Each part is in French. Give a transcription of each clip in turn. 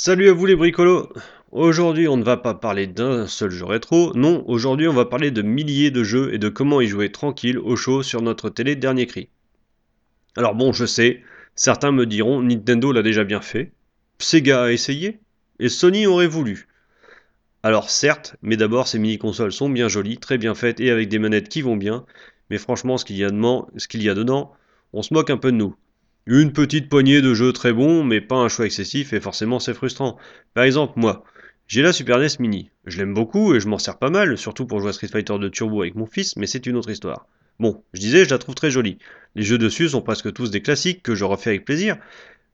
Salut à vous les bricolos Aujourd'hui on ne va pas parler d'un seul jeu rétro, non, aujourd'hui on va parler de milliers de jeux et de comment y jouer tranquille au chaud sur notre télé dernier cri. Alors bon, je sais, certains me diront Nintendo l'a déjà bien fait, Sega a essayé, et Sony aurait voulu. Alors certes, mais d'abord ces mini-consoles sont bien jolies, très bien faites et avec des manettes qui vont bien, mais franchement ce qu'il y a dedans, ce qu'il y a dedans, on se moque un peu de nous. Une petite poignée de jeux très bons, mais pas un choix excessif et forcément c'est frustrant. Par exemple, moi, j'ai la Super NES Mini. Je l'aime beaucoup et je m'en sers pas mal, surtout pour jouer à Street Fighter de Turbo avec mon fils, mais c'est une autre histoire. Bon, je disais, je la trouve très jolie. Les jeux dessus sont presque tous des classiques que je refais avec plaisir,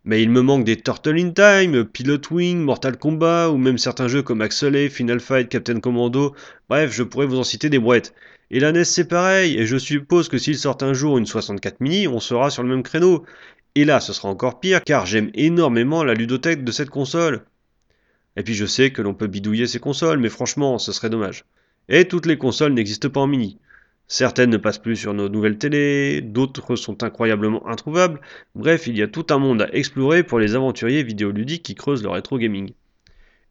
mais il me manque des Turtle in Time, Pilot Wing, Mortal Kombat, ou même certains jeux comme Axelay, Final Fight, Captain Commando, bref, je pourrais vous en citer des brouettes. Et la NES c'est pareil, et je suppose que s'il sort un jour une 64 mini, on sera sur le même créneau. Et là, ce sera encore pire, car j'aime énormément la ludothèque de cette console. Et puis je sais que l'on peut bidouiller ces consoles, mais franchement, ce serait dommage. Et toutes les consoles n'existent pas en mini. Certaines ne passent plus sur nos nouvelles télés, d'autres sont incroyablement introuvables. Bref, il y a tout un monde à explorer pour les aventuriers vidéoludiques qui creusent le rétro gaming.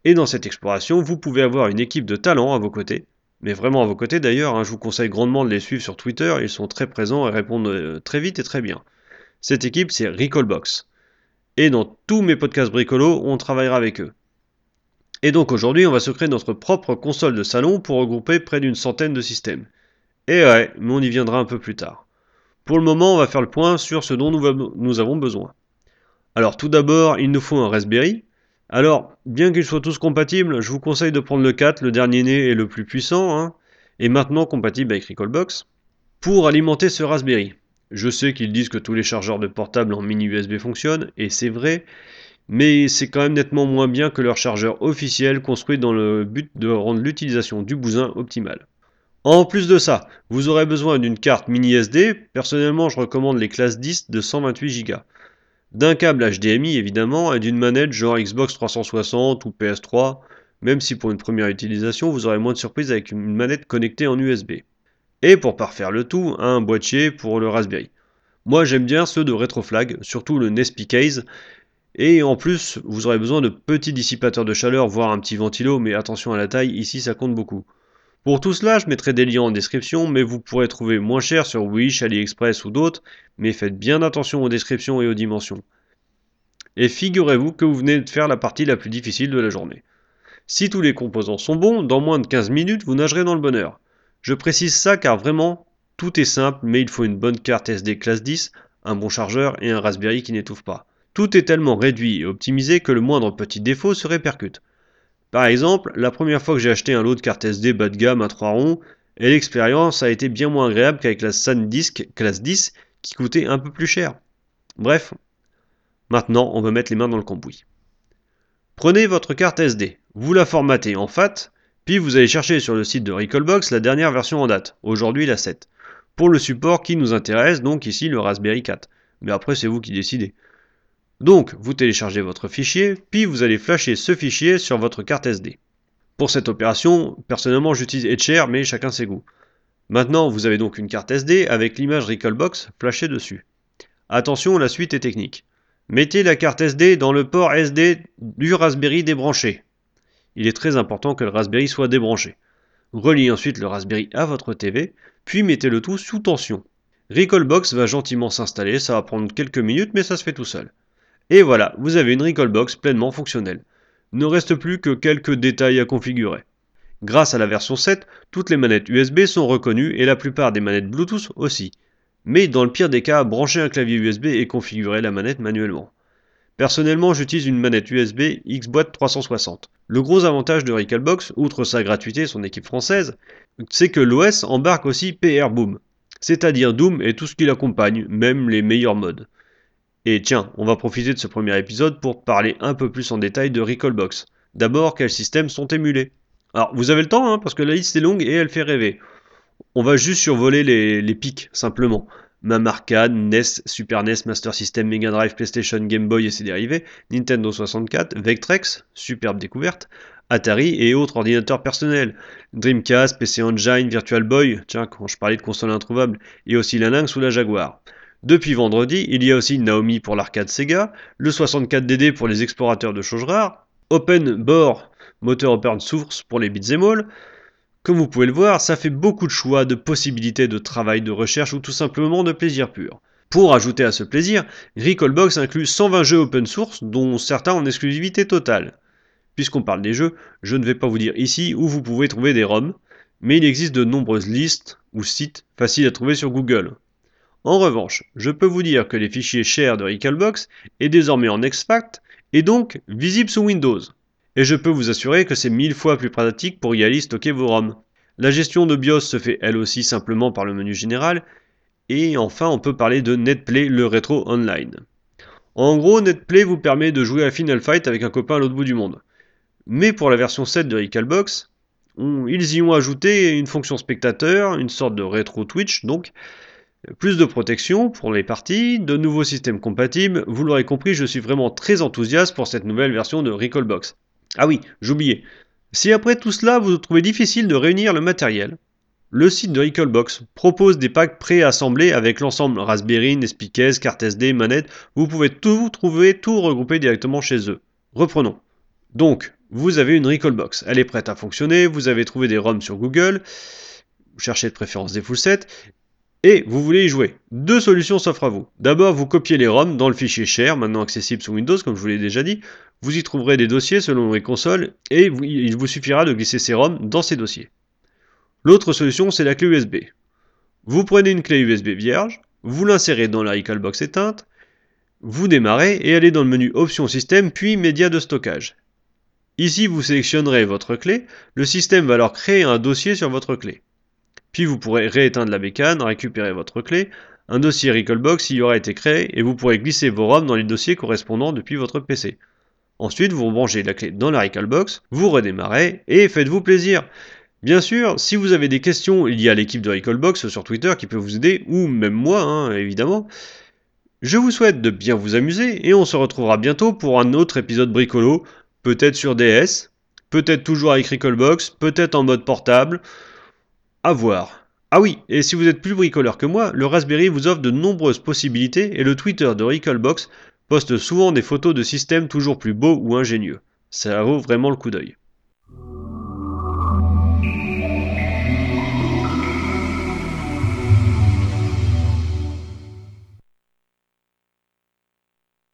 Et dans cette exploration, vous pouvez avoir une équipe de talents à vos côtés. Mais vraiment à vos côtés d'ailleurs, hein, je vous conseille grandement de les suivre sur Twitter, ils sont très présents et répondent euh, très vite et très bien. Cette équipe, c'est Recallbox. Et dans tous mes podcasts bricolos, on travaillera avec eux. Et donc aujourd'hui, on va se créer notre propre console de salon pour regrouper près d'une centaine de systèmes. Et ouais, mais on y viendra un peu plus tard. Pour le moment, on va faire le point sur ce dont nous, avons besoin. Alors tout d'abord, il nous faut un Raspberry. Alors, bien qu'ils soient tous compatibles, je vous conseille de prendre le 4, le dernier né et le plus puissant, hein, et maintenant compatible avec Recallbox, pour alimenter ce Raspberry. Je sais qu'ils disent que tous les chargeurs de portable en mini USB fonctionnent, et c'est vrai, mais c'est quand même nettement moins bien que leur chargeur officiel construit dans le but de rendre l'utilisation du bousin optimale. En plus de ça, vous aurez besoin d'une carte mini SD, personnellement je recommande les classes 10 de 128 Go, d'un câble HDMI évidemment, et d'une manette genre Xbox 360 ou PS3, même si pour une première utilisation vous aurez moins de surprises avec une manette connectée en USB et pour parfaire le tout, un boîtier pour le Raspberry. Moi j'aime bien ceux de Retroflag, surtout le Nespi Case, et en plus vous aurez besoin de petits dissipateurs de chaleur, voire un petit ventilo, mais attention à la taille, ici ça compte beaucoup. Pour tout cela, je mettrai des liens en description, mais vous pourrez trouver moins cher sur Wish, AliExpress ou d'autres, mais faites bien attention aux descriptions et aux dimensions. Et figurez-vous que vous venez de faire la partie la plus difficile de la journée. Si tous les composants sont bons, dans moins de 15 minutes, vous nagerez dans le bonheur. Je précise ça car vraiment, tout est simple, mais il faut une bonne carte SD classe 10, un bon chargeur et un Raspberry qui n'étouffe pas. Tout est tellement réduit et optimisé que le moindre petit défaut se répercute. Par exemple, la première fois que j'ai acheté un lot de cartes SD bas de gamme à 3 ronds, et l'expérience a été bien moins agréable qu'avec la SanDisk classe 10 qui coûtait un peu plus cher. Bref, maintenant on va mettre les mains dans le cambouis. Prenez votre carte SD, vous la formatez en FAT, puis vous allez chercher sur le site de Recallbox la dernière version en date, aujourd'hui la 7. Pour le support qui nous intéresse, donc ici le Raspberry 4. Mais après c'est vous qui décidez. Donc vous téléchargez votre fichier, puis vous allez flasher ce fichier sur votre carte SD. Pour cette opération, personnellement j'utilise Etcher, mais chacun ses goûts. Maintenant vous avez donc une carte SD avec l'image Recallbox flashée dessus. Attention, la suite est technique. Mettez la carte SD dans le port SD du Raspberry débranché il est très important que le Raspberry soit débranché. Reliez ensuite le Raspberry à votre TV, puis mettez le tout sous tension. Recallbox va gentiment s'installer, ça va prendre quelques minutes mais ça se fait tout seul. Et voilà, vous avez une Recallbox pleinement fonctionnelle. Ne reste plus que quelques détails à configurer. Grâce à la version 7, toutes les manettes USB sont reconnues et la plupart des manettes Bluetooth aussi. Mais dans le pire des cas, branchez un clavier USB et configurez la manette manuellement. Personnellement, j'utilise une manette USB XBoîte 360. Le gros avantage de Recalbox, outre sa gratuité et son équipe française, c'est que l'OS embarque aussi PR Boom, c'est-à-dire Doom et tout ce qui l'accompagne, même les meilleurs modes. Et tiens, on va profiter de ce premier épisode pour parler un peu plus en détail de Recalbox. D'abord, quels systèmes sont émulés? Alors, vous avez le temps, hein, parce que la liste est longue et elle fait rêver. On va juste survoler les pics, simplement. Même Arcade, NES, Super NES, Master System, Mega Drive, PlayStation, Game Boy et ses dérivés, Nintendo 64, Vectrex, superbe découverte, Atari et autres ordinateurs personnels, Dreamcast, PC Engine, Virtual Boy, tiens, quand je parlais de consoles introuvables, et aussi la Lynx ou la Jaguar. Depuis vendredi, il y a aussi Naomi pour l'arcade Sega, le 64DD pour les explorateurs de choses rares, OpenBore, moteur open source pour les bits et. Comme vous pouvez le voir, ça fait beaucoup de choix, de possibilités de travail, de recherche ou tout simplement de plaisir pur. Pour ajouter à ce plaisir, Recallbox inclut 120 jeux open source, dont certains en exclusivité totale. Puisqu'on parle des jeux, je ne vais pas vous dire ici où vous pouvez trouver des ROM, mais il existe de nombreuses listes ou sites faciles à trouver sur Google. En revanche, je peux vous dire que les fichiers share de Recalbox est désormais en exfact et donc visible sous Windows. Et je peux vous assurer que c'est mille fois plus pratique pour y aller stocker vos ROM. La gestion de BIOS se fait elle aussi simplement par le menu général, et enfin on peut parler de NetPlay, le rétro online. En gros, NetPlay vous permet de jouer à Final Fight avec un copain à l'autre bout du monde. Mais pour la version 7 de Recalbox, ils y ont ajouté une fonction spectateur, une sorte de rétro Twitch donc, plus de protection pour les parties, de nouveaux systèmes compatibles, vous l'aurez compris, je suis vraiment très enthousiaste pour cette nouvelle version de Recalbox. Ah oui, j'oubliais. Si après tout cela vous trouvez difficile de réunir le matériel, le site de Recalbox propose des packs préassemblés avec l'ensemble Raspberry, Nespicaz, carte SD, manette, vous pouvez tout trouver, tout regrouper directement chez eux. Reprenons. Donc, vous avez une Recallbox, elle est prête à fonctionner, vous avez trouvé des ROM sur Google, vous cherchez de préférence des full sets, et vous voulez y jouer. Deux solutions s'offrent à vous. D'abord, vous copiez les ROM dans le fichier share, maintenant accessible sous Windows, comme je vous l'ai déjà dit. Vous y trouverez des dossiers selon les consoles, et il vous suffira de glisser ces ROM dans ces dossiers. L'autre solution, c'est la clé USB. Vous prenez une clé USB vierge, vous l'insérez dans la Recalbox éteinte, vous démarrez et allez dans le menu Options Système puis Médias de stockage. Ici, vous sélectionnerez votre clé, le système va alors créer un dossier sur votre clé. Puis vous pourrez rééteindre la bécane, récupérer votre clé, un dossier Recallbox y aura été créé et vous pourrez glisser vos ROM dans les dossiers correspondants depuis votre PC. Ensuite, vous branchez la clé dans la Recalbox, vous redémarrez et faites-vous plaisir. Bien sûr, si vous avez des questions, il y a l'équipe de Recallbox sur Twitter qui peut vous aider, ou même moi, hein, évidemment. Je vous souhaite de bien vous amuser et on se retrouvera bientôt pour un autre épisode bricolo peut-être sur DS, peut-être toujours avec Recallbox, peut-être en mode portable, à voir. Ah oui, et si vous êtes plus bricoleur que moi, le Raspberry vous offre de nombreuses possibilités et le Twitter de Recallbox poste souvent des photos de systèmes toujours plus beaux ou ingénieux. Ça vaut vraiment le coup d'œil.